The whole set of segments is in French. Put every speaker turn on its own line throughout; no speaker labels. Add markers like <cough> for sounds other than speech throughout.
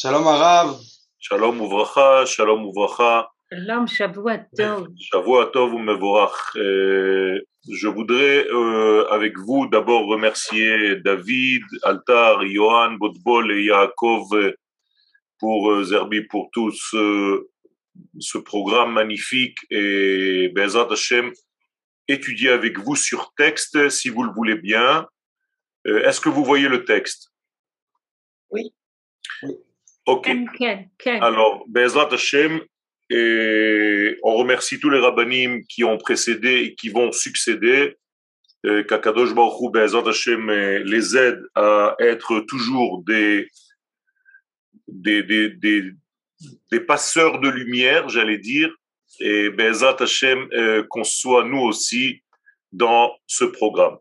Shalom Arav.
Shalom Uvracha, Shalom Uvracha.
Shalom, Shavua Tov.
Shavua Tov Mevorach. Euh, Je voudrais euh, avec vous d'abord remercier David, Altar, Johan, Botbol et Yaakov euh, pour euh, Zerbi pour tout ce, ce programme magnifique et Bezat Hashem étudier avec vous sur texte si vous le voulez bien. Euh, Est-ce que vous voyez le texte?
Oui.
Ok. Alors, Bezrat Hashem, et on remercie tous les rabbinim qui ont précédé et qui vont succéder. Euh, Qu'Akadosh Baruch Hu, Bezrat Hashem, euh, les aide à être toujours des, des, des, des, des passeurs de lumière, j'allais dire, et Bezrat Hashem, euh, qu'on soit nous aussi dans ce programme.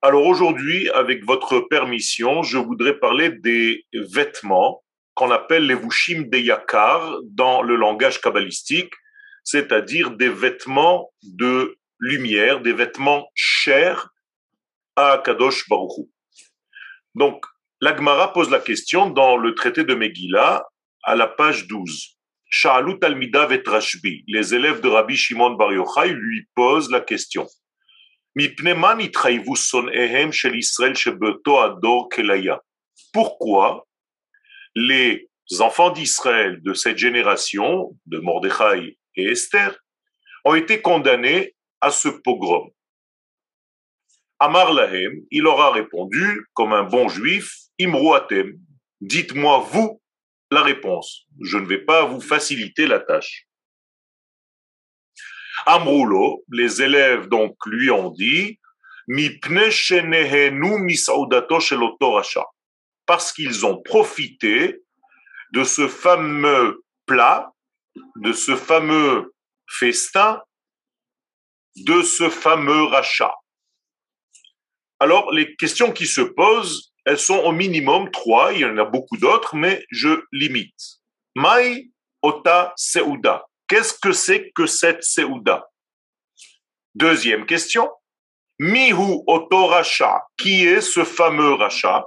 Alors aujourd'hui, avec votre permission, je voudrais parler des vêtements qu'on appelle les vushim des yakar dans le langage kabbalistique, c'est-à-dire des vêtements de lumière, des vêtements chers à Kadosh Baruchou. Donc, l'Agmara pose la question dans le traité de Megillah, à la page 12. Sha'alut Vetrashbi, les élèves de Rabbi Shimon Bar Yochai lui posent la question. Pourquoi les enfants d'Israël de cette génération, de Mordechai et Esther, ont été condamnés à ce pogrom. Amar Lahem, il aura répondu, comme un bon juif, Imruatem, dites-moi vous la réponse. Je ne vais pas vous faciliter la tâche. Amroulo, les élèves donc lui ont dit, Mipne shenehenu misaudato shel parce qu'ils ont profité de ce fameux plat, de ce fameux festin, de ce fameux rachat. Alors, les questions qui se posent, elles sont au minimum trois, il y en a beaucoup d'autres, mais je limite. Mai ota seuda. Qu'est-ce que c'est que cette seuda? Deuxième question. Mihu oto racha. Qui est ce fameux rachat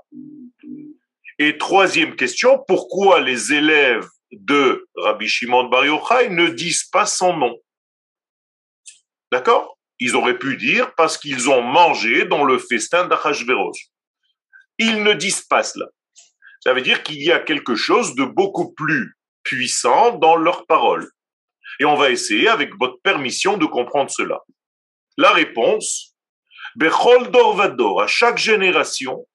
et troisième question, pourquoi les élèves de Rabbi Shimon Bar Yochai ne disent pas son nom? D'accord? Ils auraient pu dire parce qu'ils ont mangé dans le festin d'Achashverosh. Ils ne disent pas cela. Ça veut dire qu'il y a quelque chose de beaucoup plus puissant dans leurs paroles. Et on va essayer, avec votre permission, de comprendre cela. La réponse, Bechol Dor Vador, à chaque génération,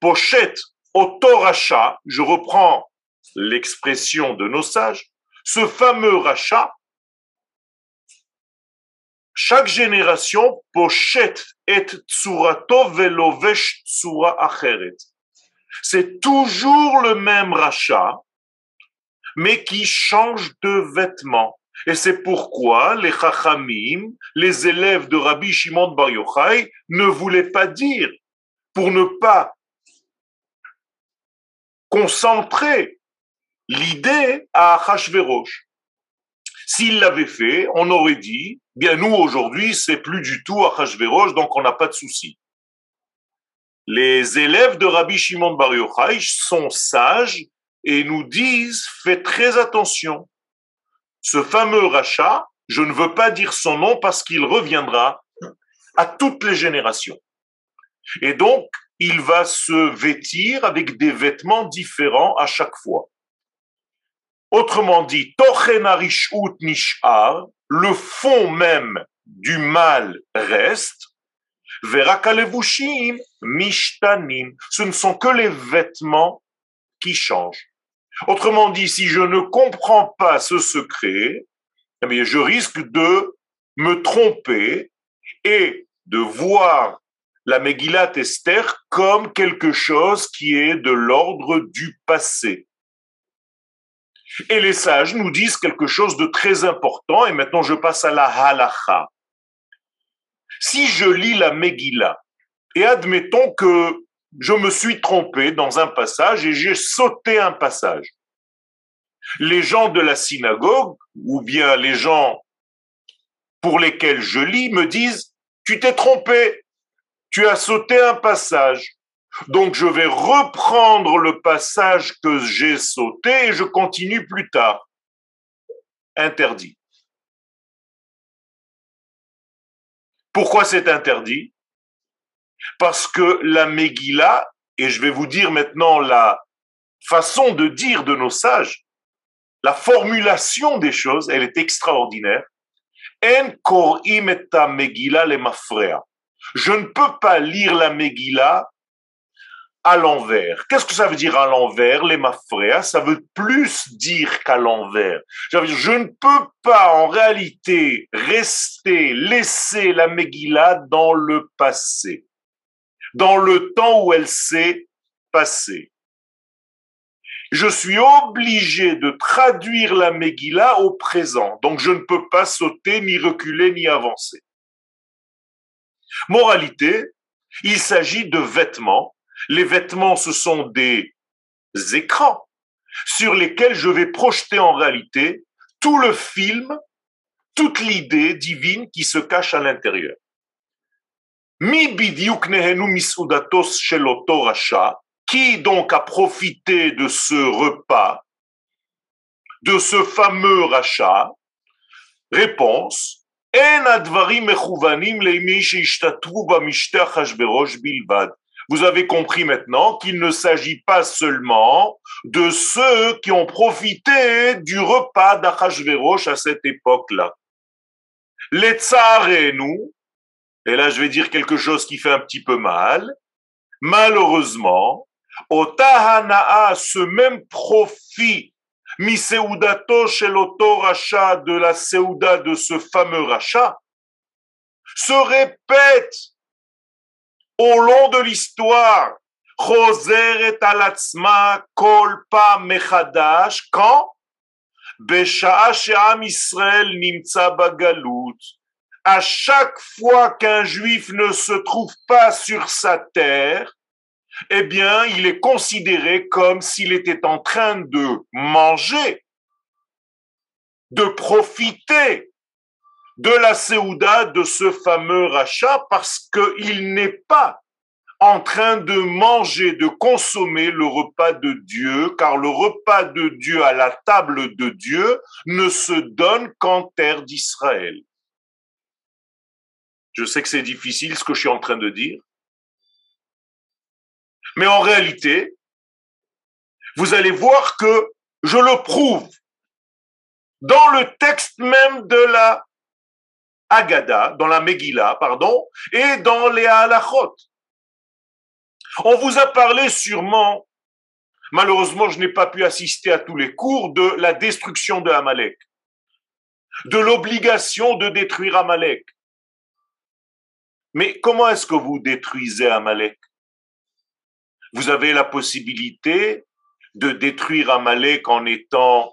pochette au Toracha, je reprends l'expression de nos sages, ce fameux rachat, chaque génération pochette et tsurato velovesh tsura acheret. C'est toujours le même rachat, mais qui change de vêtements. Et c'est pourquoi les chachamim, les élèves de Rabbi Shimon Bar Yochai, ne voulaient pas dire, pour ne pas concentrer l'idée à Achashverosh. S'il l'avait fait, on aurait dit, bien nous aujourd'hui, c'est plus du tout Achashverosh, donc on n'a pas de souci. Les élèves de Rabbi Shimon Bar Yochai sont sages et nous disent, faites très attention. Ce fameux rachat, je ne veux pas dire son nom parce qu'il reviendra à toutes les générations. Et donc, il va se vêtir avec des vêtements différents à chaque fois. Autrement dit, le fond même du mal reste, Verakalevushim mishtanim, ce ne sont que les vêtements qui changent. Autrement dit, si je ne comprends pas ce secret, eh je risque de me tromper et de voir la Megillat Esther comme quelque chose qui est de l'ordre du passé. Et les sages nous disent quelque chose de très important, et maintenant je passe à la halacha. Si je lis la Megillah, et admettons que je me suis trompé dans un passage et j'ai sauté un passage, les gens de la synagogue, ou bien les gens pour lesquels je lis, me disent, tu t'es trompé, tu as sauté un passage. Donc je vais reprendre le passage que j'ai sauté et je continue plus tard. Interdit. Pourquoi c'est interdit? Parce que la Megillah, et je vais vous dire maintenant la façon de dire de nos sages, la formulation des choses, elle est extraordinaire. En Megillah le Je ne peux pas lire la Megillah à l'envers. Qu'est-ce que ça veut dire à l'envers, les mafréas? Ça veut plus dire qu'à l'envers. Je ne peux pas en réalité rester, laisser la Megillah dans le passé, dans le temps où elle s'est passée. Je suis obligé de traduire la Megillah au présent, donc je ne peux pas sauter, ni reculer, ni avancer. Moralité, il s'agit de vêtements les vêtements, ce sont des écrans sur lesquels je vais projeter en réalité tout le film, toute l'idée divine qui se cache à l'intérieur. Qui donc a profité de ce repas, de ce fameux rachat Réponse. Vous avez compris maintenant qu'il ne s'agit pas seulement de ceux qui ont profité du repas d'Achashverosh à cette époque-là. Les nous, et là je vais dire quelque chose qui fait un petit peu mal, malheureusement, au Tahana'a, ce même profit, Miseudato chez rachat de la Seuda de ce fameux rachat, se répète au long de l'histoire, et Alatzma Kolpa Mechadash, quand? Israël Nimtza Bagalut. À chaque fois qu'un juif ne se trouve pas sur sa terre, eh bien, il est considéré comme s'il était en train de manger, de profiter de la Séouda de ce fameux rachat parce qu'il n'est pas en train de manger, de consommer le repas de Dieu, car le repas de Dieu à la table de Dieu ne se donne qu'en terre d'Israël. Je sais que c'est difficile ce que je suis en train de dire, mais en réalité, vous allez voir que je le prouve dans le texte même de la Agada, dans la Megillah, pardon, et dans les Halachot. On vous a parlé sûrement, malheureusement je n'ai pas pu assister à tous les cours, de la destruction de Amalek, de l'obligation de détruire Amalek. Mais comment est-ce que vous détruisez Amalek? Vous avez la possibilité de détruire Amalek en étant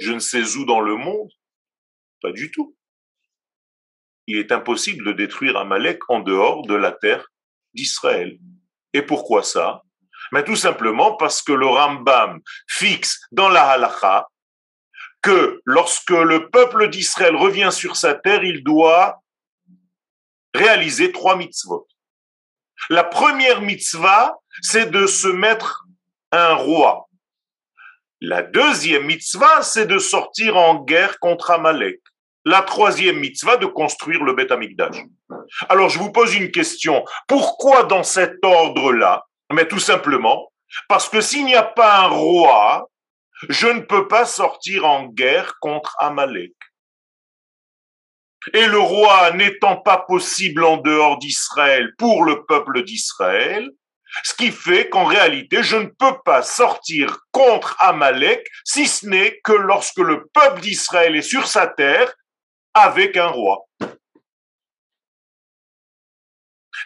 je ne sais où dans le monde Pas du tout il est impossible de détruire Amalek en dehors de la terre d'Israël. Et pourquoi ça? Mais tout simplement parce que le Rambam fixe dans la halacha que lorsque le peuple d'Israël revient sur sa terre, il doit réaliser trois mitzvot. La première mitzvah, c'est de se mettre un roi. La deuxième mitzvah, c'est de sortir en guerre contre Amalek la troisième mitzvah de construire le Beth Amikdash. Alors je vous pose une question. Pourquoi dans cet ordre-là? Mais tout simplement parce que s'il n'y a pas un roi, je ne peux pas sortir en guerre contre Amalek. Et le roi n'étant pas possible en dehors d'Israël pour le peuple d'Israël, ce qui fait qu'en réalité, je ne peux pas sortir contre Amalek si ce n'est que lorsque le peuple d'Israël est sur sa terre avec un roi.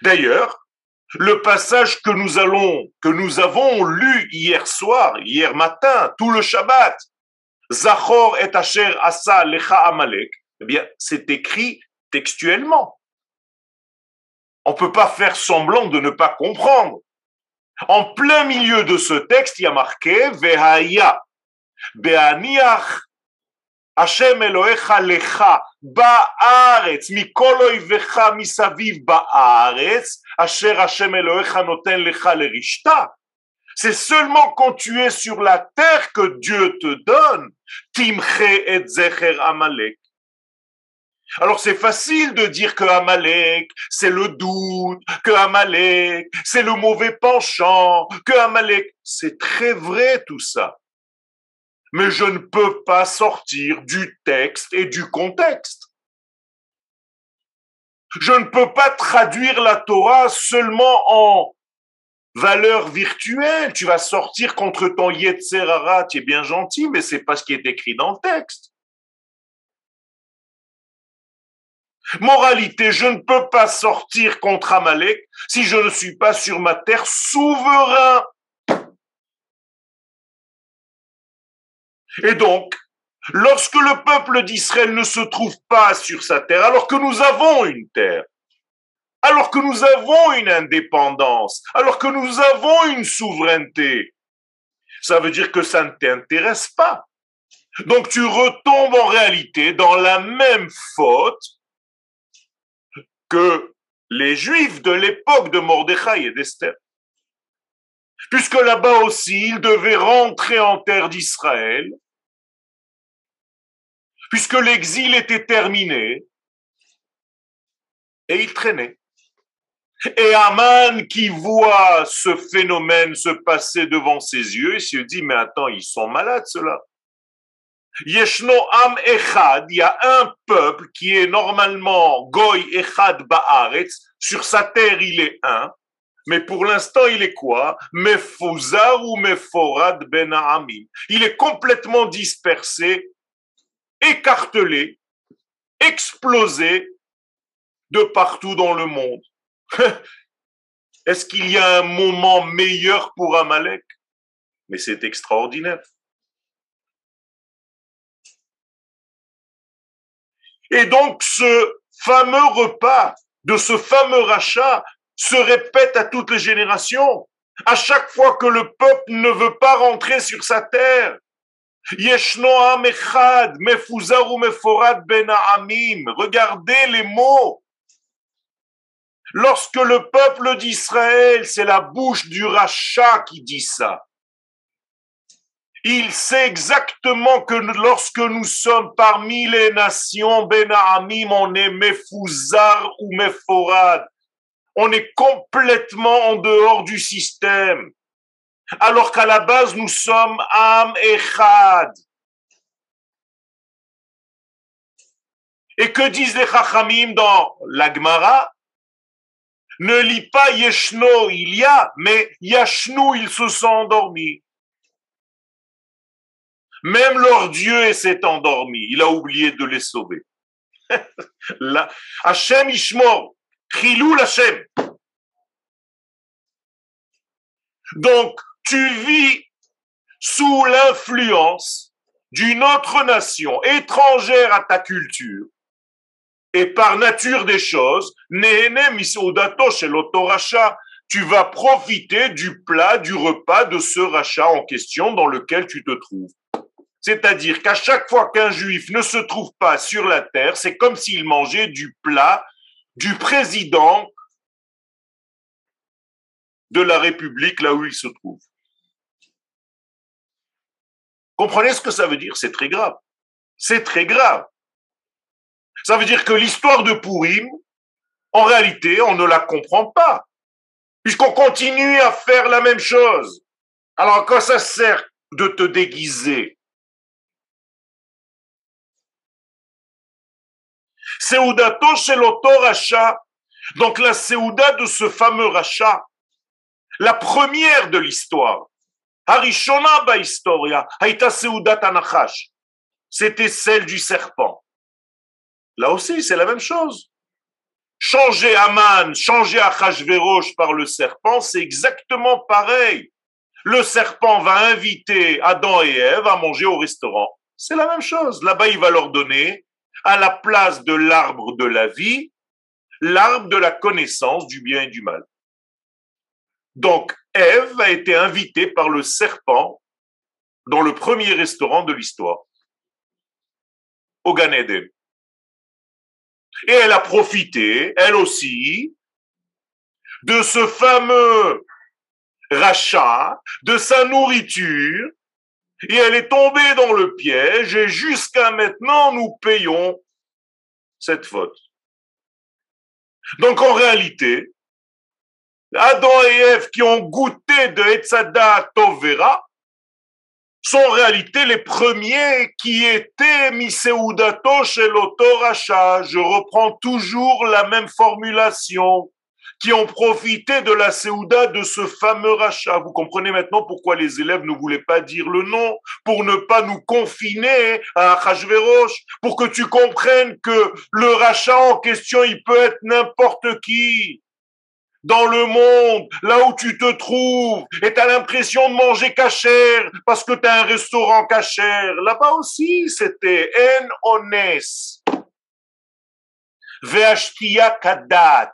D'ailleurs, le passage que nous allons, que nous avons lu hier soir, hier matin, tout le Shabbat, Zachor et Asher Asa Lecha Amalek, eh bien, c'est écrit textuellement. On ne peut pas faire semblant de ne pas comprendre. En plein milieu de ce texte, il y a marqué Vehaya, Beaniach Hashem Elohecha lecha ba'aretz mikol oivecha misaviv ba'aretz asher Hashem Elohecha noten lecha lerishta. C'est seulement quand tu es sur la terre que Dieu te donne timche et zecher amalek. Alors c'est facile de dire que Amalek, c'est le doute, que Amalek, c'est le mauvais penchant, que Amalek, c'est très vrai tout ça mais je ne peux pas sortir du texte et du contexte. Je ne peux pas traduire la Torah seulement en valeur virtuelle. Tu vas sortir contre ton Yetzerara, tu es bien gentil, mais c'est pas ce qui est écrit dans le texte. Moralité, je ne peux pas sortir contre Amalek si je ne suis pas sur ma terre souverain. Et donc, lorsque le peuple d'Israël ne se trouve pas sur sa terre, alors que nous avons une terre, alors que nous avons une indépendance, alors que nous avons une souveraineté, ça veut dire que ça ne t'intéresse pas. Donc tu retombes en réalité dans la même faute que les Juifs de l'époque de Mordechai et d'Esther. Puisque là-bas aussi, ils devaient rentrer en terre d'Israël, puisque l'exil était terminé, et il traînait. Et Aman qui voit ce phénomène se passer devant ses yeux, il se dit, mais attends, ils sont malades ceux-là. Yeshno Am Echad, il y a un peuple qui est normalement Goy Echad Baaretz, sur sa terre il est un, mais pour l'instant il est quoi? Mefouzar ou Meforad Ben Amim. Il est complètement dispersé écartelé, explosé de partout dans le monde. <laughs> Est-ce qu'il y a un moment meilleur pour Amalek? Mais c'est extraordinaire. Et donc ce fameux repas de ce fameux rachat se répète à toutes les générations. À chaque fois que le peuple ne veut pas rentrer sur sa terre, ben Regardez les mots. Lorsque le peuple d'Israël, c'est la bouche du rachat qui dit ça. Il sait exactement que lorsque nous sommes parmi les nations, Ben on est Mefouzar ou Meforad. On est complètement en dehors du système alors qu'à la base nous sommes Am Echad. Et que disent les Chachamim dans l'Agmara? Ne lis pas Yeshno, il y a, mais Yashnu, ils se sont endormis. Même leur Dieu s'est endormi, il a oublié de les sauver. <laughs> Hachem Ishmor, Chilou Hashem. Donc, tu vis sous l'influence d'une autre nation étrangère à ta culture, et par nature des choses, tu vas profiter du plat, du repas de ce rachat en question dans lequel tu te trouves. C'est-à-dire qu'à chaque fois qu'un juif ne se trouve pas sur la terre, c'est comme s'il mangeait du plat du président de la République là où il se trouve. Comprenez ce que ça veut dire? C'est très grave. C'est très grave. Ça veut dire que l'histoire de Pourim, en réalité, on ne la comprend pas, puisqu'on continue à faire la même chose. Alors à quoi ça sert de te déguiser? Seudato chez rachat, donc la Seuda de ce fameux rachat, la première de l'histoire, c'était celle du serpent. Là aussi, c'est la même chose. Changer Aman, changer Achashverosh par le serpent, c'est exactement pareil. Le serpent va inviter Adam et Ève à manger au restaurant. C'est la même chose. Là-bas, il va leur donner, à la place de l'arbre de la vie, l'arbre de la connaissance du bien et du mal. Donc, Ève a été invitée par le serpent dans le premier restaurant de l'histoire. au Gan Eden. Et elle a profité, elle aussi, de ce fameux rachat, de sa nourriture, et elle est tombée dans le piège, et jusqu'à maintenant, nous payons cette faute. Donc en réalité, Adam et Ève qui ont goûté de Etzada Tovera sont en réalité les premiers qui étaient Miseudato chez l'autoracha. Je reprends toujours la même formulation qui ont profité de la Séouda de ce fameux rachat. Vous comprenez maintenant pourquoi les élèves ne voulaient pas dire le nom, pour ne pas nous confiner à Hachverosh, pour que tu comprennes que le rachat en question, il peut être n'importe qui dans le monde, là où tu te trouves, et tu as l'impression de manger cachère parce que tu as un restaurant cachère. Là-bas aussi, c'était en ones. Veashtia kadat.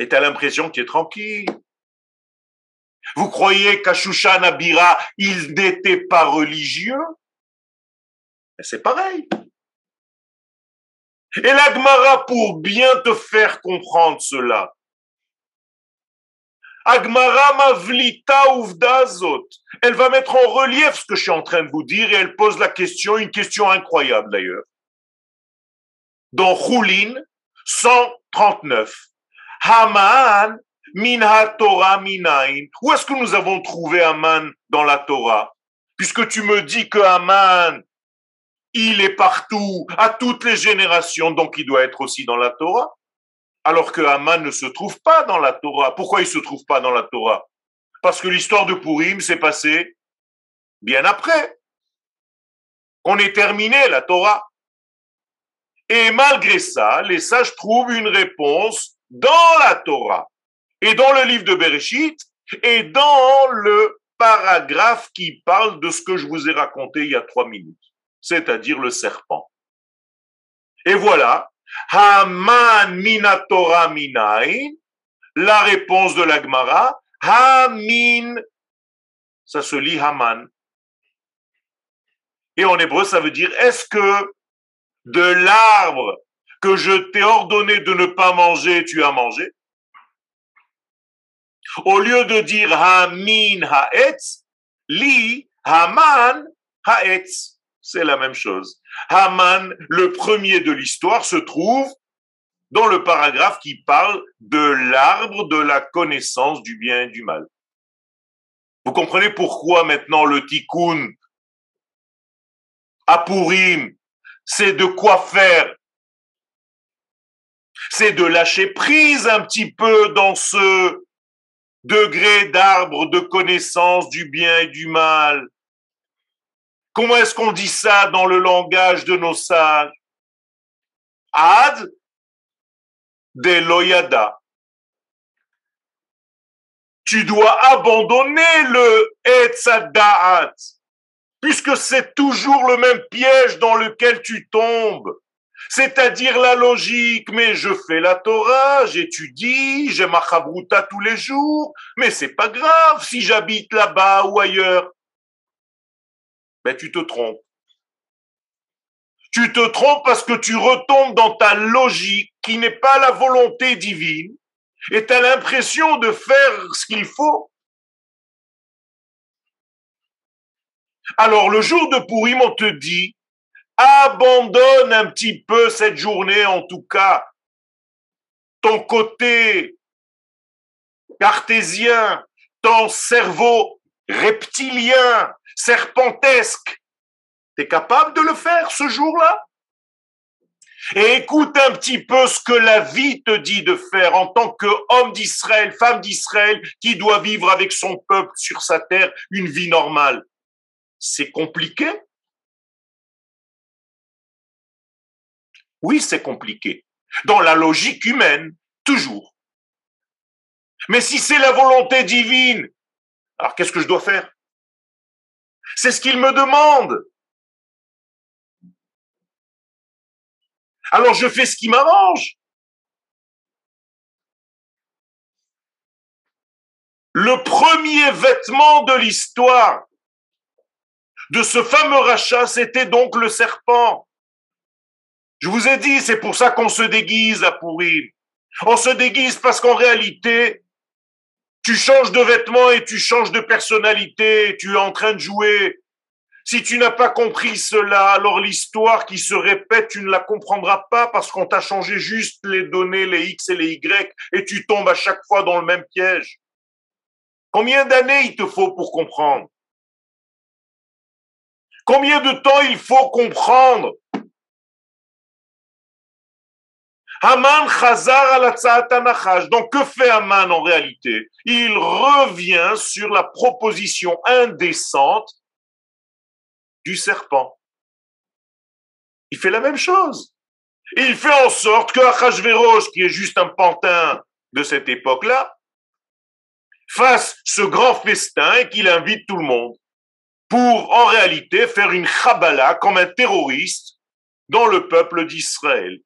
Et tu as l'impression que tu es tranquille. Vous croyez qu'à Shushan Abira, il n'était pas religieux? C'est pareil. Et l'Agmara, pour bien te faire comprendre cela, Agmara mavlita uvdazot. Elle va mettre en relief ce que je suis en train de vous dire et elle pose la question, une question incroyable d'ailleurs. Dans Choulin 139, Haman min Torah minain. Où est-ce que nous avons trouvé Haman dans la Torah? Puisque tu me dis que Haman il est partout, à toutes les générations, donc il doit être aussi dans la Torah. Alors que Haman ne se trouve pas dans la Torah. Pourquoi il ne se trouve pas dans la Torah? Parce que l'histoire de Purim s'est passée bien après qu'on ait terminé la Torah. Et malgré ça, les sages trouvent une réponse dans la Torah et dans le livre de Bereshit et dans le paragraphe qui parle de ce que je vous ai raconté il y a trois minutes c'est-à-dire le serpent. Et voilà, Haman minatora minain, la réponse de l'Agmara, Hamin, ça se lit Haman. Et en hébreu, ça veut dire, est-ce que de l'arbre que je t'ai ordonné de ne pas manger, tu as mangé Au lieu de dire Hamin haetz, li Haman haetz c'est la même chose. Haman, le premier de l'histoire, se trouve dans le paragraphe qui parle de l'arbre de la connaissance du bien et du mal. Vous comprenez pourquoi maintenant le tikkun à c'est de quoi faire C'est de lâcher prise un petit peu dans ce degré d'arbre de connaissance du bien et du mal Comment est-ce qu'on dit ça dans le langage de nos sages? Ad de loyada. Tu dois abandonner le etzadaat, puisque c'est toujours le même piège dans lequel tu tombes. C'est-à-dire la logique, mais je fais la Torah, j'étudie, j'ai ma chabruta tous les jours, mais c'est pas grave si j'habite là-bas ou ailleurs ben tu te trompes. Tu te trompes parce que tu retombes dans ta logique qui n'est pas la volonté divine et tu as l'impression de faire ce qu'il faut. Alors le jour de Pourim, on te dit, abandonne un petit peu cette journée, en tout cas, ton côté cartésien, ton cerveau reptilien, serpentesque. Tu es capable de le faire ce jour-là? Et écoute un petit peu ce que la vie te dit de faire en tant qu'homme d'Israël, femme d'Israël, qui doit vivre avec son peuple sur sa terre une vie normale. C'est compliqué Oui, c'est compliqué. Dans la logique humaine, toujours. Mais si c'est la volonté divine, alors qu'est-ce que je dois faire? C'est ce qu'il me demande. Alors je fais ce qui m'arrange. Le premier vêtement de l'histoire de ce fameux rachat, c'était donc le serpent. Je vous ai dit, c'est pour ça qu'on se déguise à Pourim. On se déguise parce qu'en réalité, tu changes de vêtements et tu changes de personnalité, tu es en train de jouer. Si tu n'as pas compris cela, alors l'histoire qui se répète, tu ne la comprendras pas parce qu'on t'a changé juste les données, les X et les Y, et tu tombes à chaque fois dans le même piège. Combien d'années il te faut pour comprendre? Combien de temps il faut comprendre? Haman Chazar al Donc que fait Haman en réalité? Il revient sur la proposition indécente du serpent. Il fait la même chose. Il fait en sorte que Achashverosh, qui est juste un pantin de cette époque-là, fasse ce grand festin et qu'il invite tout le monde pour en réalité faire une chabala comme un terroriste dans le peuple d'Israël.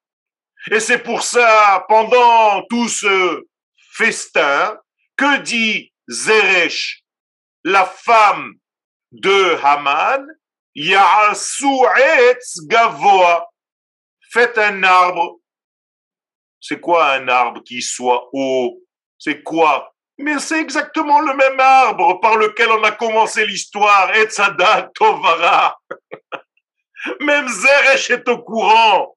Et c'est pour ça, pendant tout ce festin, que dit Zeresh, la femme de Haman, Ya'asu etz gavoa. Faites un arbre. C'est quoi un arbre qui soit haut? C'est quoi? Mais c'est exactement le même arbre par lequel on a commencé l'histoire. Etzadat Tovara. <laughs> Même Zeresh est au courant.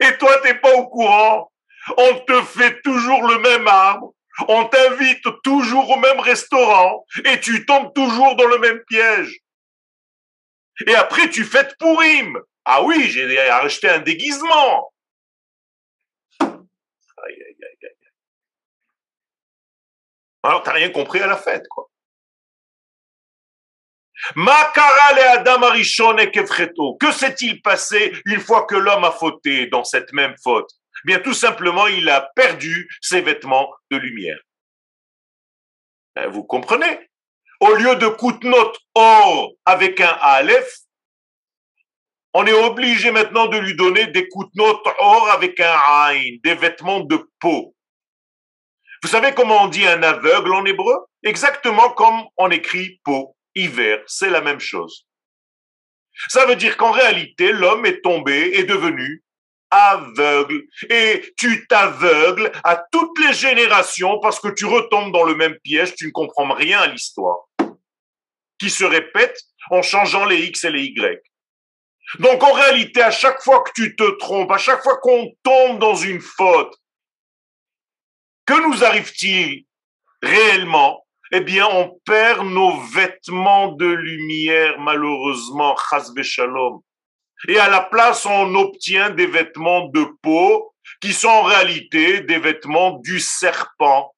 Et toi, t'es pas au courant. On te fait toujours le même arbre. On t'invite toujours au même restaurant et tu tombes toujours dans le même piège. Et après, tu fêtes Pourim. Ah oui, j'ai acheté un déguisement. Aïe, aïe, aïe, aïe. Alors, t'as rien compris à la fête, quoi. Que s'est-il passé une fois que l'homme a fauté dans cette même faute? Bien, tout simplement, il a perdu ses vêtements de lumière. Ben, vous comprenez? Au lieu de Koutnot or avec un Aleph, on est obligé maintenant de lui donner des Koutnot or avec un Ain, des vêtements de peau. Vous savez comment on dit un aveugle en hébreu? Exactement comme on écrit peau hiver, c'est la même chose. Ça veut dire qu'en réalité, l'homme est tombé, est devenu aveugle. Et tu t'aveugles à toutes les générations parce que tu retombes dans le même piège, tu ne comprends rien à l'histoire, qui se répète en changeant les X et les Y. Donc en réalité, à chaque fois que tu te trompes, à chaque fois qu'on tombe dans une faute, que nous arrive-t-il réellement eh bien, on perd nos vêtements de lumière, malheureusement, shalom. Et à la place, on obtient des vêtements de peau qui sont en réalité des vêtements du serpent.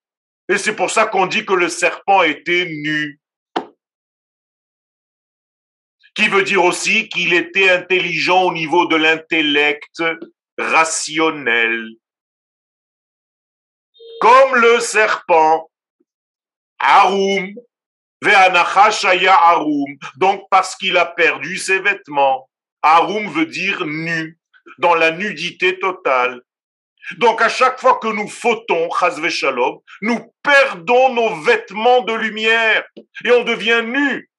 Et c'est pour ça qu'on dit que le serpent était nu. Qui veut dire aussi qu'il était intelligent au niveau de l'intellect rationnel. Comme le serpent, Arum, Arum. Donc, parce qu'il a perdu ses vêtements. Arum veut dire nu, dans la nudité totale. Donc, à chaque fois que nous fautons, Chazve Shalom, nous perdons nos vêtements de lumière et on devient nu.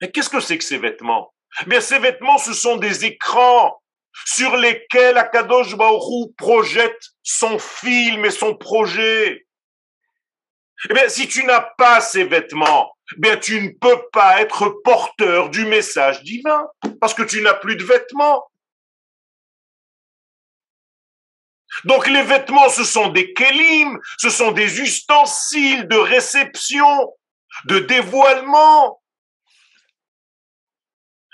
Mais qu'est-ce que c'est que ces vêtements? Mais ces vêtements, ce sont des écrans sur lesquels Akadosh Baruch projette son film et son projet. Eh bien, si tu n'as pas ces vêtements, eh bien, tu ne peux pas être porteur du message divin parce que tu n'as plus de vêtements. Donc les vêtements, ce sont des kélim, ce sont des ustensiles de réception, de dévoilement.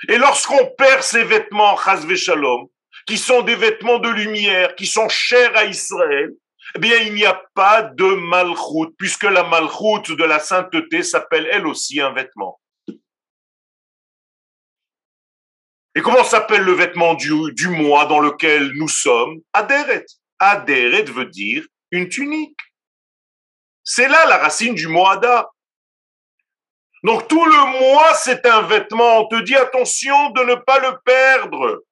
Et lorsqu'on perd ces vêtements, shalom, qui sont des vêtements de lumière, qui sont chers à Israël, eh bien, il n'y a pas de malchoute, puisque la malchoute de la sainteté s'appelle elle aussi un vêtement. Et comment s'appelle le vêtement du, du mois dans lequel nous sommes? Aderet. Aderet veut dire une tunique. C'est là la racine du mot Ada. Donc tout le mois, c'est un vêtement. On te dit attention de ne pas le perdre.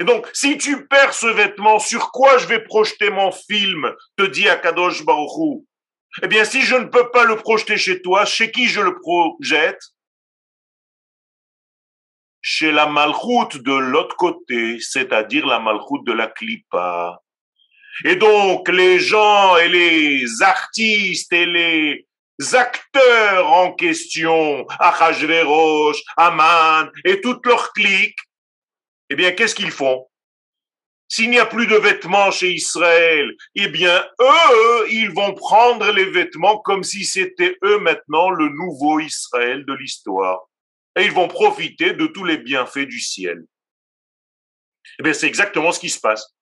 Et donc, si tu perds ce vêtement, sur quoi je vais projeter mon film te dit Akadosh Baruchou. Eh bien, si je ne peux pas le projeter chez toi, chez qui je le projette? Chez la malchoute de l'autre côté, c'est-à-dire la malchoute de la clipa. Et donc, les gens et les artistes et les acteurs en question, Achashverosh, Aman et toutes leurs cliques, eh bien, qu'est-ce qu'ils font? S'il n'y a plus de vêtements chez Israël, eh bien, eux, ils vont prendre les vêtements comme si c'était eux maintenant le nouveau Israël de l'histoire. Et ils vont profiter de tous les bienfaits du ciel. Eh bien, c'est exactement ce qui se passe.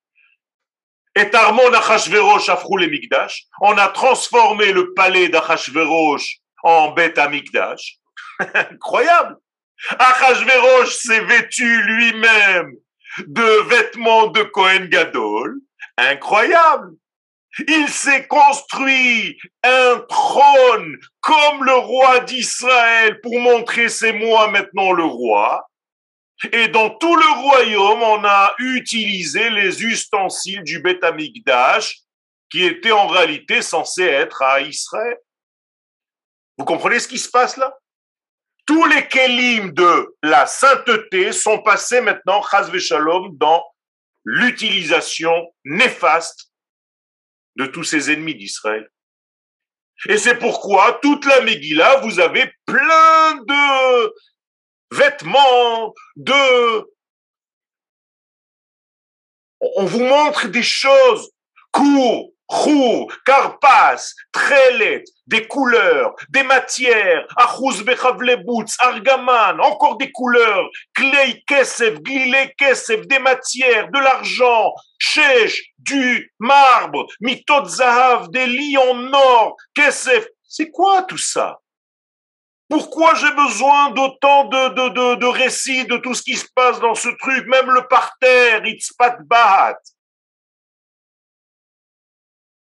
Et Armon Achashverosh Afrou les Mikdash, on a transformé le palais d'Achashverosh en bête à Mikdash. <laughs> Incroyable! Achashverosh s'est vêtu lui-même de vêtements de Kohen Gadol. Incroyable! Il s'est construit un trône comme le roi d'Israël pour montrer c'est moi maintenant le roi. Et dans tout le royaume, on a utilisé les ustensiles du Beth Amikdash qui étaient en réalité censés être à Israël. Vous comprenez ce qui se passe là? Tous les kelim de la sainteté sont passés maintenant, chas shalom, dans l'utilisation néfaste de tous ces ennemis d'Israël. Et c'est pourquoi toute la Megillah, vous avez plein de vêtements, de... On vous montre des choses courtes, Chou, Karpas, Trelet, des couleurs, des matières, Achuz Bechavlebutz, Argaman, encore des couleurs, Klei Kesef, Glile Kesef, des matières, de l'argent, Shesh, du marbre, Mitot Zahav, des lits en or, Kesef. C'est quoi tout ça? Pourquoi j'ai besoin d'autant de, récits de tout ce qui se passe dans ce truc, même le parterre, Itzpat Bahat?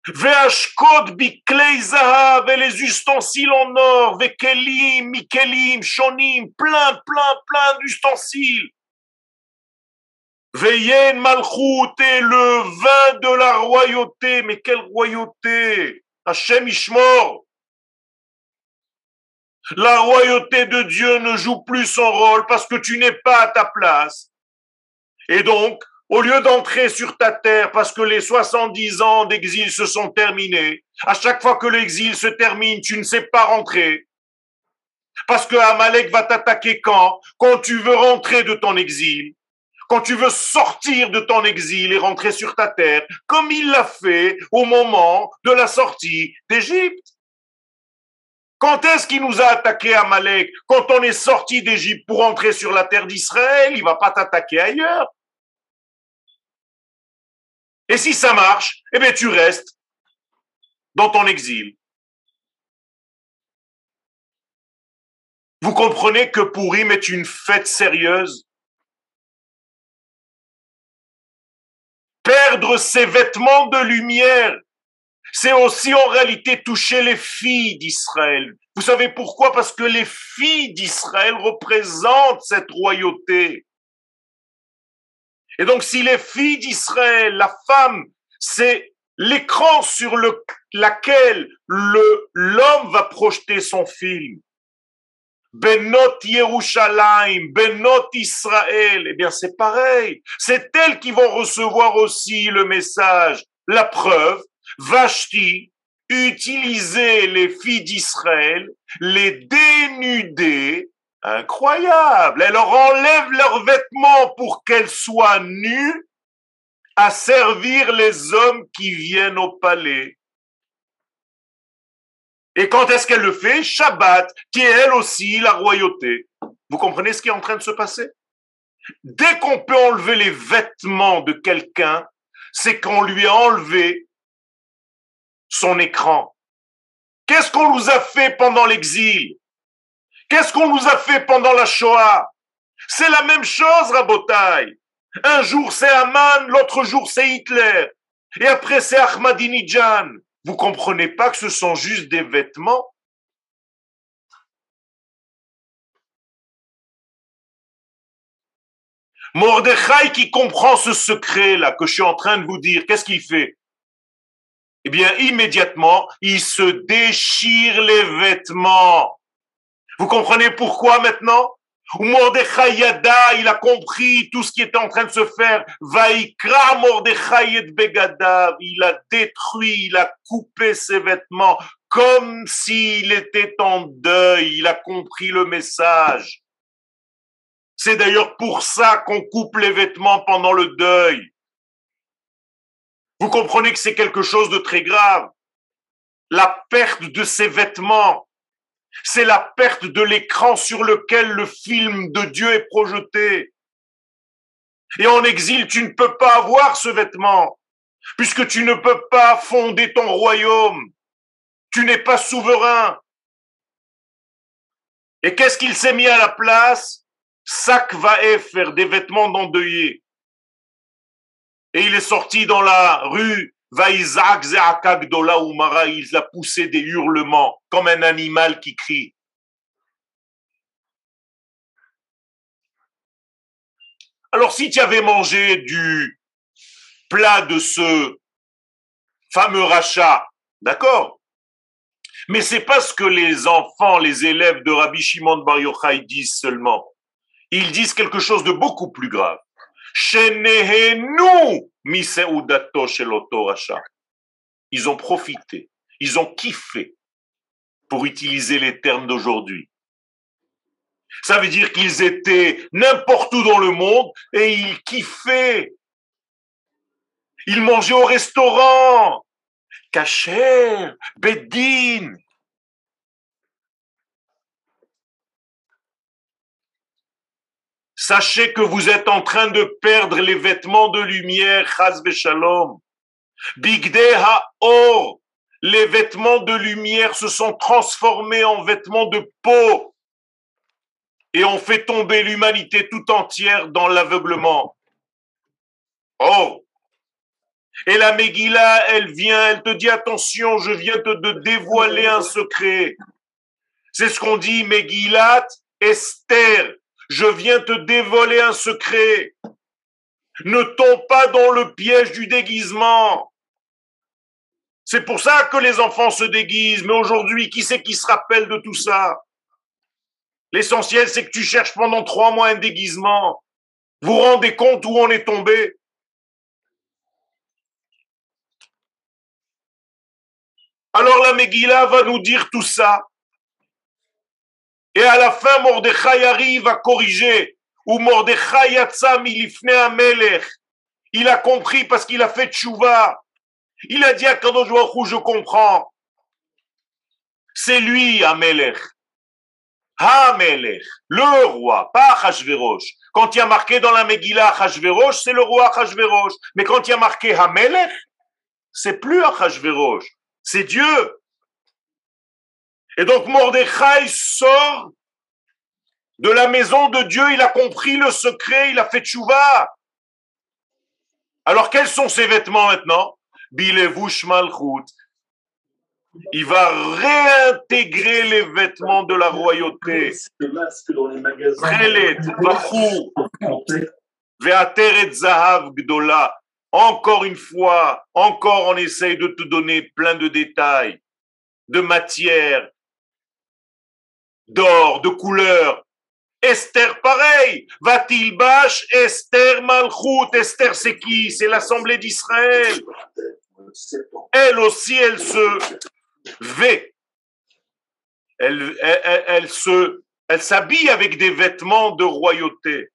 Veashkot biklei zahav et les ustensiles en or, vekelim, mikelim, shonim, plein, plein, plein d'ustensiles. Veyen malchut le vin de la royauté, mais quelle royauté? Hachem Ishmor la royauté de Dieu ne joue plus son rôle parce que tu n'es pas à ta place. Et donc, au lieu d'entrer sur ta terre parce que les 70 ans d'exil se sont terminés, à chaque fois que l'exil se termine, tu ne sais pas rentrer. Parce que Amalek va t'attaquer quand? Quand tu veux rentrer de ton exil. Quand tu veux sortir de ton exil et rentrer sur ta terre, comme il l'a fait au moment de la sortie d'Égypte. Quand est-ce qu'il nous a attaqué Amalek? Quand on est sorti d'Égypte pour entrer sur la terre d'Israël, il va pas t'attaquer ailleurs. Et si ça marche, eh bien tu restes dans ton exil. Vous comprenez que Pourim est une fête sérieuse? Perdre ses vêtements de lumière c'est aussi en réalité toucher les filles d'Israël. Vous savez pourquoi? Parce que les filles d'Israël représentent cette royauté. Et donc si les filles d'Israël, la femme, c'est l'écran sur le, laquelle l'homme va projeter son film. Benot Yerushalayim, Benot Israël, eh bien c'est pareil. C'est elles qui vont recevoir aussi le message. La preuve, Vashti utilisait les filles d'Israël, les dénuder, incroyable, elle leur enlève leurs vêtements pour qu'elles soient nues à servir les hommes qui viennent au palais. Et quand est-ce qu'elle le fait? Shabbat, qui est elle aussi la royauté. Vous comprenez ce qui est en train de se passer? Dès qu'on peut enlever les vêtements de quelqu'un, c'est qu'on lui a enlevé son écran. Qu'est-ce qu'on nous a fait pendant l'exil? Qu'est-ce qu'on nous a fait pendant la Shoah? C'est la même chose, Rabotai. Un jour c'est Aman, l'autre jour c'est Hitler. Et après c'est Ahmadinejad. Vous comprenez pas que ce sont juste des vêtements? Mordechai qui comprend ce secret-là que je suis en train de vous dire, qu'est-ce qu'il fait? Eh bien, immédiatement, il se déchire les vêtements. Vous comprenez pourquoi maintenant? Mordechai il a compris tout ce qui était en train de se faire. Vaikra Mordechai Begadav, il a détruit, il a coupé ses vêtements comme s'il était en deuil. Il a compris le message. C'est d'ailleurs pour ça qu'on coupe les vêtements pendant le deuil. Vous comprenez que c'est quelque chose de très grave. La perte de ses vêtements, c'est la perte de l'écran sur lequel le film de Dieu est projeté. Et en exil, tu ne peux pas avoir ce vêtement, puisque tu ne peux pas fonder ton royaume. Tu n'es pas souverain. Et qu'est-ce qu'il s'est mis à la place? Sac va faire des vêtements d'endeuillé. Et il est sorti dans la rue Vaïzak Zeakagdola Umara, il a poussé des hurlements comme un animal qui crie. Alors si tu avais mangé du plat de ce fameux rachat, d'accord Mais c'est pas ce que les enfants, les élèves de Rabbi Shimon Bar Yochai disent seulement. Ils disent quelque chose de beaucoup plus grave. Ils ont profité, ils ont kiffé, pour utiliser les termes d'aujourd'hui. Ça veut dire qu'ils étaient n'importe où dans le monde et ils kiffaient. Ils mangeaient au restaurant, Kacher, Beddin, Sachez que vous êtes en train de perdre les vêtements de lumière, Chaz Shalom. Bigde or, les vêtements de lumière se sont transformés en vêtements de peau et ont fait tomber l'humanité tout entière dans l'aveuglement. Oh Et la Megillah, elle vient, elle te dit attention, je viens te de dévoiler un secret. C'est ce qu'on dit Megillat Esther je viens te dévoiler un secret. Ne tombe pas dans le piège du déguisement. C'est pour ça que les enfants se déguisent. Mais aujourd'hui, qui c'est qui se rappelle de tout ça? L'essentiel, c'est que tu cherches pendant trois mois un déguisement. Vous vous rendez compte où on est tombé? Alors la Megillah va nous dire tout ça. Et à la fin, Mordechai arrive à corriger. Ou Mordechai milifne amelech. Il a compris parce qu'il a fait tchouva. Il a dit à Kadosh je comprends. C'est lui, Amelech. Amelech, le roi, pas Hachverosh. Quand il y a marqué dans la Megillah Hachverosh, c'est le roi Hachverosh. Mais quand il y a marqué Hamelech, c'est plus Hachverosh, c'est Dieu. Et donc Mordechai sort de la maison de Dieu, il a compris le secret, il a fait tchouva. Alors quels sont ses vêtements maintenant? Bilevouch malchut. Il va réintégrer les vêtements de la royauté. Encore une fois, encore on essaye de te donner plein de détails, de matière, d'or, de couleur. Esther, pareil. Va-t-il bâche Esther Malchut? Esther, c'est qui? C'est l'Assemblée d'Israël. Elle aussi, elle se vêt. Elle, se, elle s'habille avec des vêtements de royauté.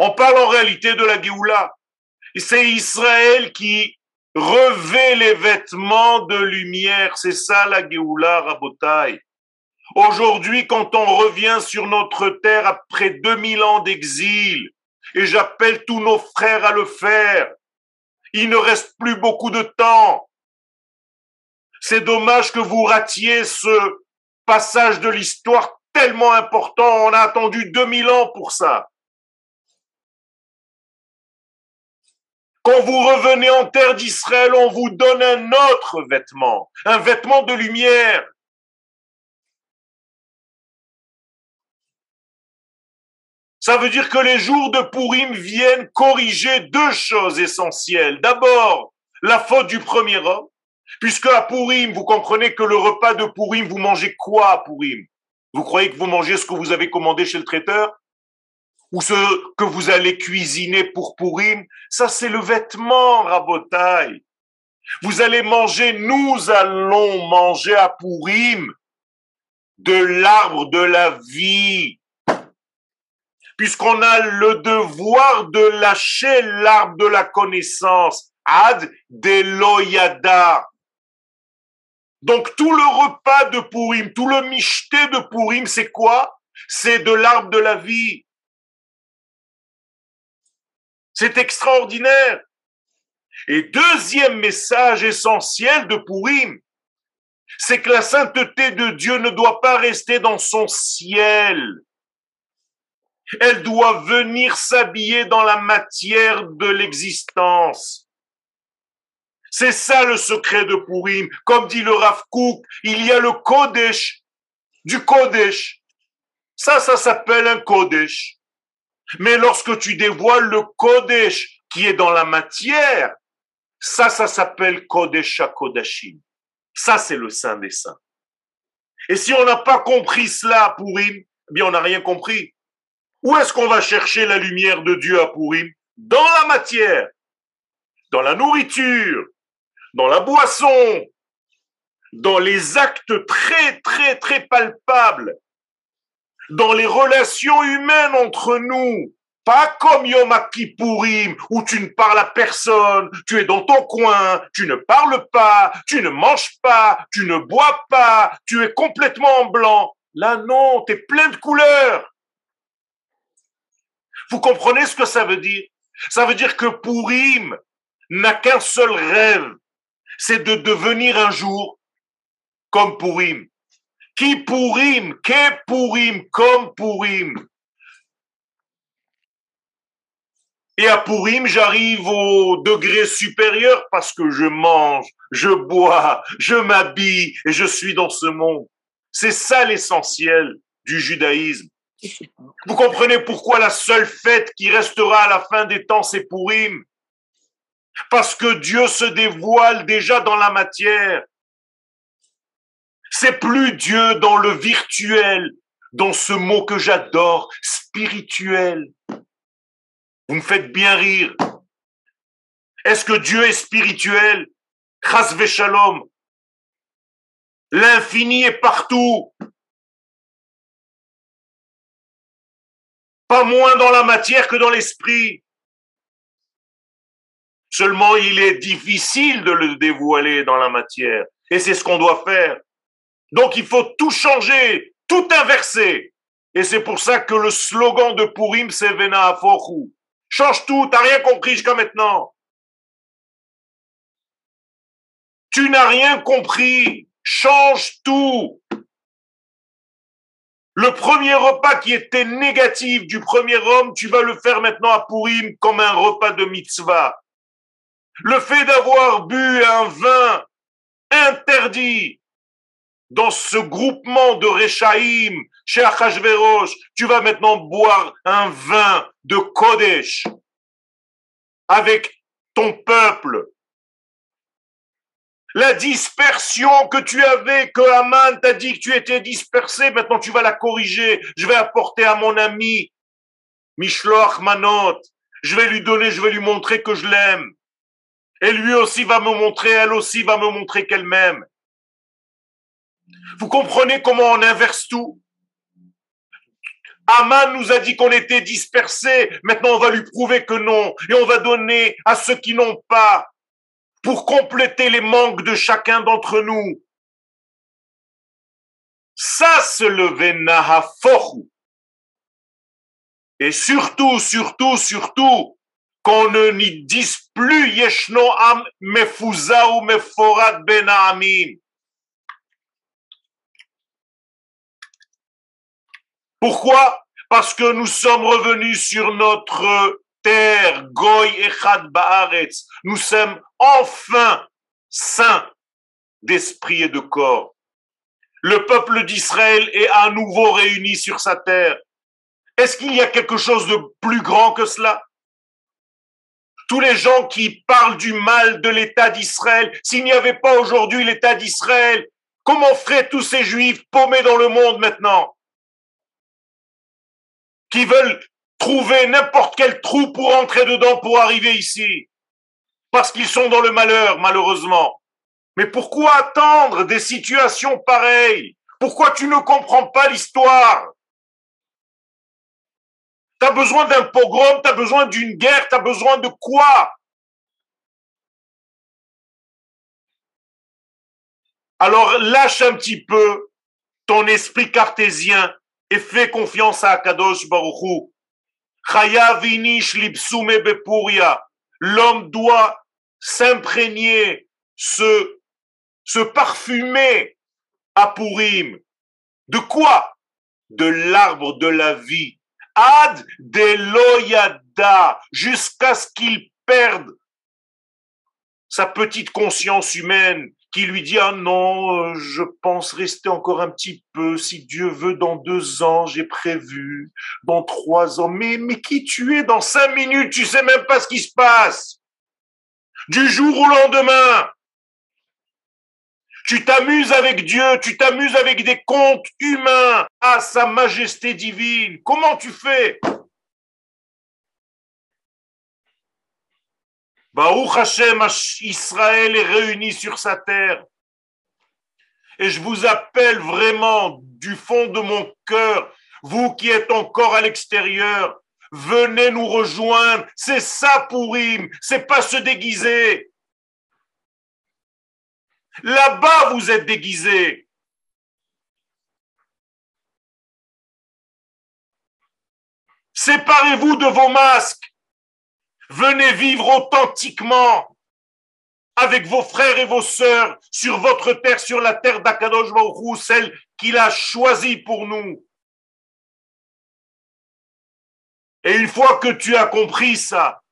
On parle en réalité de la Géoula. C'est Israël qui revêt les vêtements de lumière. C'est ça la Géoula, Rabotai. Aujourd'hui, quand on revient sur notre terre après 2000 ans d'exil, et j'appelle tous nos frères à le faire, il ne reste plus beaucoup de temps. C'est dommage que vous ratiez ce passage de l'histoire tellement important. On a attendu 2000 ans pour ça. Quand vous revenez en terre d'Israël, on vous donne un autre vêtement, un vêtement de lumière. Ça veut dire que les jours de Purim viennent corriger deux choses essentielles. D'abord, la faute du premier homme, puisque à Purim, vous comprenez que le repas de Purim, vous mangez quoi à Purim? Vous croyez que vous mangez ce que vous avez commandé chez le traiteur? Ou ce que vous allez cuisiner pour Pourim Ça, c'est le vêtement, Rabotaille. Vous allez manger, nous allons manger à Pourim de l'arbre de la vie. Puisqu'on a le devoir de lâcher l'arbre de la connaissance. Ad deloyada. Donc tout le repas de Pourim, tout le michté de Pourim, c'est quoi? C'est de l'arbre de la vie. C'est extraordinaire. Et deuxième message essentiel de Pourim, c'est que la sainteté de Dieu ne doit pas rester dans son ciel. Elle doit venir s'habiller dans la matière de l'existence. C'est ça le secret de Purim. Comme dit le Rav il y a le Kodesh du Kodesh. Ça, ça s'appelle un Kodesh. Mais lorsque tu dévoiles le Kodesh qui est dans la matière, ça, ça s'appelle Kodesh Kodashim. Ça, c'est le Saint des Saints. Et si on n'a pas compris cela pour Purim, eh bien, on n'a rien compris. Où est-ce qu'on va chercher la lumière de Dieu à Purim? Dans la matière, dans la nourriture, dans la boisson, dans les actes très, très, très palpables, dans les relations humaines entre nous, pas comme Yom Kippourim, où tu ne parles à personne, tu es dans ton coin, tu ne parles pas, tu ne manges pas, tu ne bois pas, tu es complètement en blanc. Là, non, tu es plein de couleurs. Vous comprenez ce que ça veut dire? Ça veut dire que Pourim n'a qu'un seul rêve, c'est de devenir un jour comme Pourim. Qui Pourim, qu'est Pourim, comme Pourim. Et à Pourim, j'arrive au degré supérieur parce que je mange, je bois, je m'habille et je suis dans ce monde. C'est ça l'essentiel du judaïsme. Vous comprenez pourquoi la seule fête qui restera à la fin des temps, c'est Pourim Parce que Dieu se dévoile déjà dans la matière. C'est plus Dieu dans le virtuel, dans ce mot que j'adore, spirituel. Vous me faites bien rire. Est-ce que Dieu est spirituel? Chas. L'infini est partout. Pas moins dans la matière que dans l'esprit. Seulement, il est difficile de le dévoiler dans la matière. Et c'est ce qu'on doit faire. Donc, il faut tout changer, tout inverser. Et c'est pour ça que le slogan de Purim, c'est Vena Afochu. Change tout, t'as rien compris jusqu'à maintenant. Tu n'as rien compris. Change tout. Le premier repas qui était négatif du premier homme, tu vas le faire maintenant à Purim comme un repas de mitzvah. Le fait d'avoir bu un vin interdit dans ce groupement de Rechaïm, chez Achashverosh, tu vas maintenant boire un vin de Kodesh avec ton peuple. La dispersion que tu avais, que Aman t'a dit que tu étais dispersé, maintenant tu vas la corriger. Je vais apporter à mon ami Mishloach Manot. Je vais lui donner, je vais lui montrer que je l'aime. Et lui aussi va me montrer, elle aussi va me montrer qu'elle m'aime. Vous comprenez comment on inverse tout? Aman nous a dit qu'on était dispersés. Maintenant, on va lui prouver que non. Et on va donner à ceux qui n'ont pas pour compléter les manques de chacun d'entre nous. Ça, c'est le Venahaforu. Et surtout, surtout, surtout, qu'on ne n'y dise plus Yeshno Am Mefuza ou Meforat Ben Pourquoi? Parce que nous sommes revenus sur notre terre, Goy Echad Baaretz. Nous sommes enfin saints d'esprit et de corps. Le peuple d'Israël est à nouveau réuni sur sa terre. Est-ce qu'il y a quelque chose de plus grand que cela? Tous les gens qui parlent du mal de l'État d'Israël, s'il n'y avait pas aujourd'hui l'État d'Israël, comment feraient tous ces juifs paumés dans le monde maintenant? Qui veulent trouver n'importe quel trou pour entrer dedans pour arriver ici. Parce qu'ils sont dans le malheur, malheureusement. Mais pourquoi attendre des situations pareilles? Pourquoi tu ne comprends pas l'histoire? Tu as besoin d'un pogrom, tu as besoin d'une guerre, tu as besoin de quoi? Alors lâche un petit peu ton esprit cartésien et fais confiance à Akadosh Baruchou. L'homme doit s'imprégner, se, se parfumer à Purim. De quoi? De l'arbre de la vie. Ad de jusqu'à ce qu'il perde sa petite conscience humaine qui lui dit, ah non, euh, je pense rester encore un petit peu, si Dieu veut, dans deux ans, j'ai prévu, dans trois ans. Mais, mais qui tu es dans cinq minutes, tu sais même pas ce qui se passe. Du jour au lendemain, tu t'amuses avec Dieu, tu t'amuses avec des contes humains à sa majesté divine. Comment tu fais? Baruch Hashem, Israël est réuni sur sa terre. Et je vous appelle vraiment du fond de mon cœur, vous qui êtes encore à l'extérieur, venez nous rejoindre. C'est ça Pourim, c'est pas se déguiser. Là-bas, vous êtes déguisés. Séparez-vous de vos masques. Venez vivre authentiquement avec vos frères et vos sœurs sur votre terre, sur la terre d'Akadosh celle qu'il a choisie pour nous. Et une fois que tu as compris ça,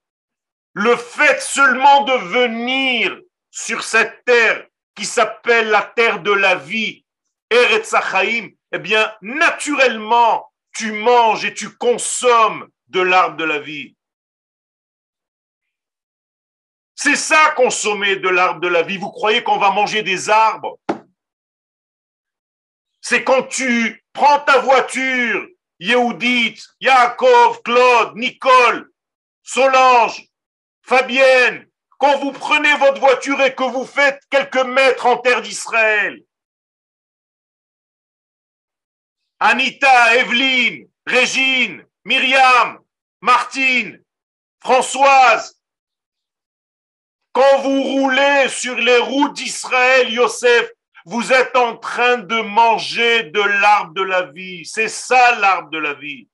le fait seulement de venir sur cette terre qui s'appelle la terre de la vie, Eretz eh bien, naturellement, tu manges et tu consommes de l'arbre de la vie. C'est ça consommer de l'arbre de la vie. Vous croyez qu'on va manger des arbres? C'est quand tu prends ta voiture, Yehudit, Yaakov, Claude, Nicole, Solange, Fabienne, quand vous prenez votre voiture et que vous faites quelques mètres en terre d'Israël. Anita, Evelyne, Régine, Myriam, Martine, Françoise, quand vous roulez sur les routes d'Israël, Yosef, vous êtes en train de manger de l'arbre de la vie. C'est ça l'arbre de la vie.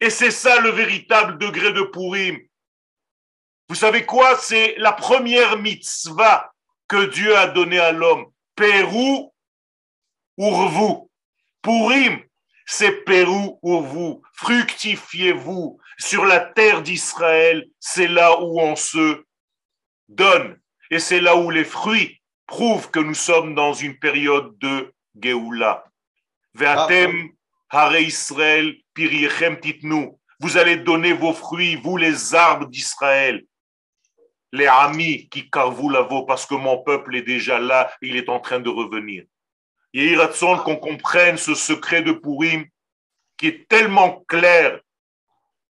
Et c'est ça le véritable degré de Purim. Vous savez quoi? C'est la première mitzvah que Dieu a donnée à l'homme. Pérou, vous. Purim, c'est Pérou, vous. Fructifiez-vous sur la terre d'Israël, c'est là où on se donne. Et c'est là où les fruits prouvent que nous sommes dans une période de Géoula. Ve'atem hare Israël piriechem titnu. Vous allez donner vos fruits, vous les arbres d'Israël. Les amis qui carvou la parce que mon peuple est déjà là, il est en train de revenir. Yehiratson, qu'on comprenne ce secret de Purim qui est tellement clair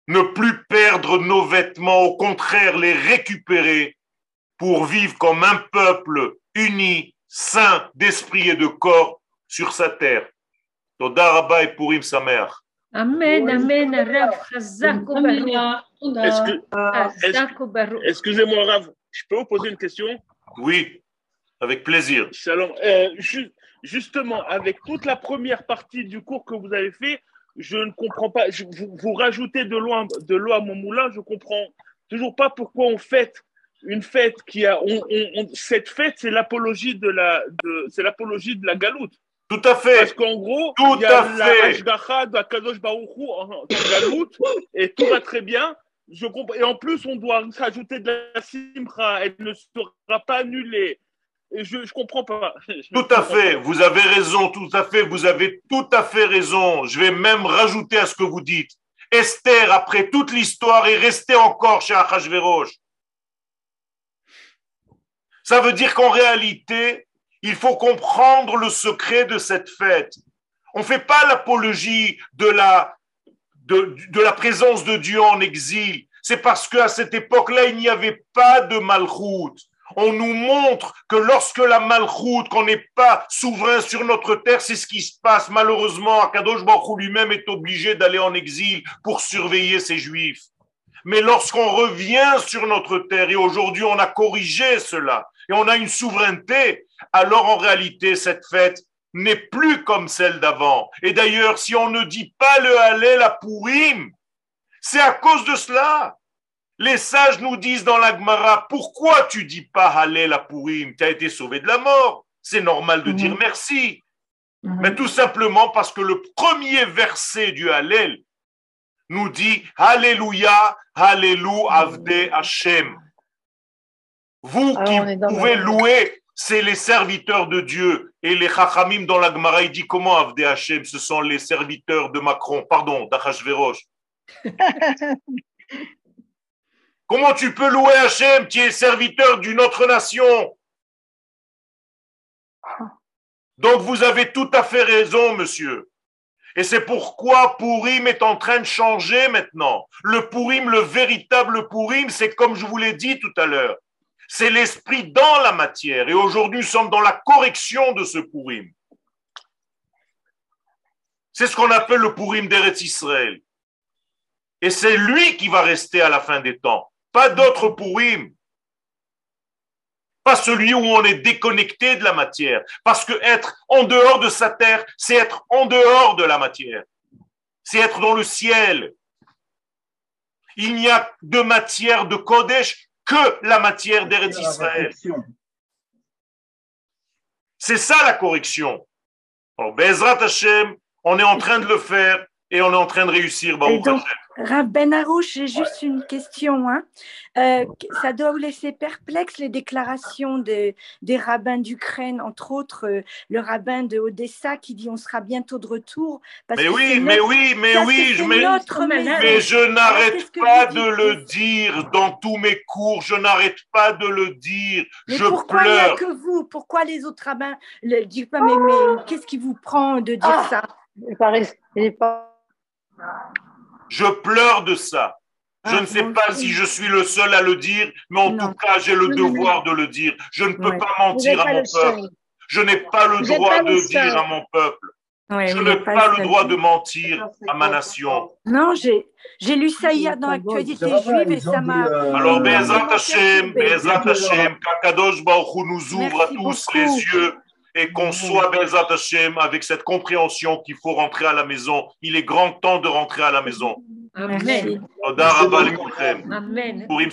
ne plus perdre nos vêtements, au contraire les récupérer pour vivre comme un peuple uni, saint d'esprit et de corps sur sa terre. Toda et Purim Samer.
Amen, amen, Rav,
Excusez-moi, Rav, je peux vous poser une question?
Oui, avec plaisir.
Shalom. Euh, justement, avec toute la première partie du cours que vous avez fait, je ne comprends pas. vous, rajoutez de l'eau, de l'eau à mon moulin, je comprends toujours pas pourquoi on fête une fête qui a. cette fête, c'est l'apologie de la, de, c'est l'apologie de la galoute.
Tout à fait.
Parce qu'en gros, il y a la Ashgacha de Kadosh Baruchou en galoute et tout va très bien. Je comprends. Et en plus, on doit s'ajouter de la simcha. Elle ne sera pas annulée je ne comprends pas. <laughs>
tout à fait, vous avez raison, tout à fait, vous avez tout à fait raison. Je vais même rajouter à ce que vous dites. Esther, après toute l'histoire, est restée encore chez Achashverosh. Ça veut dire qu'en réalité, il faut comprendre le secret de cette fête. On ne fait pas l'apologie de la, de, de la présence de Dieu en exil. C'est parce qu'à cette époque-là, il n'y avait pas de malchoute. On nous montre que lorsque la malchoute, qu'on n'est pas souverain sur notre terre, c'est ce qui se passe. Malheureusement, Akadosh Baruch lui-même est obligé d'aller en exil pour surveiller ses juifs. Mais lorsqu'on revient sur notre terre, et aujourd'hui on a corrigé cela, et on a une souveraineté, alors en réalité cette fête n'est plus comme celle d'avant. Et d'ailleurs, si on ne dit pas le Hallel à Purim, c'est à cause de cela. Les sages nous disent dans l'Agmara, pourquoi tu dis pas Hallel à Purim Tu as été sauvé de la mort? C'est normal de dire merci. Mais tout simplement parce que le premier verset du Hallel nous dit Alléluia, Alléluia, Avde Hashem. Vous
Alors,
qui pouvez
le-
louer, c'est les serviteurs de Dieu. Et les Chachamim dans la Gemara, il dit comment Avde Hashem Ce sont les serviteurs de Macron, pardon, d'Achashverosh. <laughs> comment tu peux louer Hashem qui est serviteur d'une autre nation? Donc vous avez tout à fait raison, monsieur. Et c'est pourquoi Pourim est en train de changer maintenant. Le Pourim, le véritable Pourim, c'est comme je vous l'ai dit tout à l'heure. C'est l'esprit dans la matière. Et aujourd'hui, nous sommes dans la correction de ce Pourim. C'est ce qu'on appelle le Pourim d'Eretz Israël. Et c'est lui qui va rester à la fin des temps. Pas d'autre Pourim. Pas celui où on est déconnecté de la matière. Parce que être en dehors de sa terre, c'est être en dehors de la matière. C'est être dans le ciel. Il n'y a de matière de Kodesh que la matière d'Eretz Israël. C'est ça la correction. Alors, Bezrat Hashem, on est en train de le faire et on est en train de réussir. Baruch.
Rav Ben Arouche, j'ai juste une question. Hein. Euh, ça doit vous laisser perplexe les déclarations de- des rabbins d'Ukraine, entre autres euh, le rabbin de Odessa qui dit on sera bientôt de retour. Parce
Mais
que
oui, mais
notre-
oui, mais
parce
oui,
Mais
je n'arrête pas de le dire dans tous mes cours, je n'arrête pas de le dire,
Mais
je
pourquoi il n'y a
pleure.
que vous? Pourquoi les autres rabbins ne le disent pas? Mais, mais qu'est-ce qui vous prend de dire
Ah.
ça?
Il est pas res- il est pas-
Je pleure de ça. Je
Ah,
ne sais pas
aussi.
si je suis le seul à le dire, mais en
Non.
tout cas, j'ai le
Non, non,
devoir de le dire. Je ne peux
Ouais.
pas mentir à mon
seul.
peuple. Je n'ai pas le
Vous
droit
pas
de
seul.
dire à mon peuple.
Ouais,
Je n'ai pas le
seul.
droit de mentir à ma nation.
Non, j'ai j'ai lu ça hier dans l'actualité juive et ça m'a.
Alors,
Euh,
Bezrat
vraiment
Hashem. Bezrat Hashem, qu'Akadosh Baruch nous ouvre à tous les yeux et qu'on soit Bezat avec cette compréhension qu'il faut rentrer à la maison. Il est grand temps de rentrer à la maison.
Amen. Amen.
Pour
Im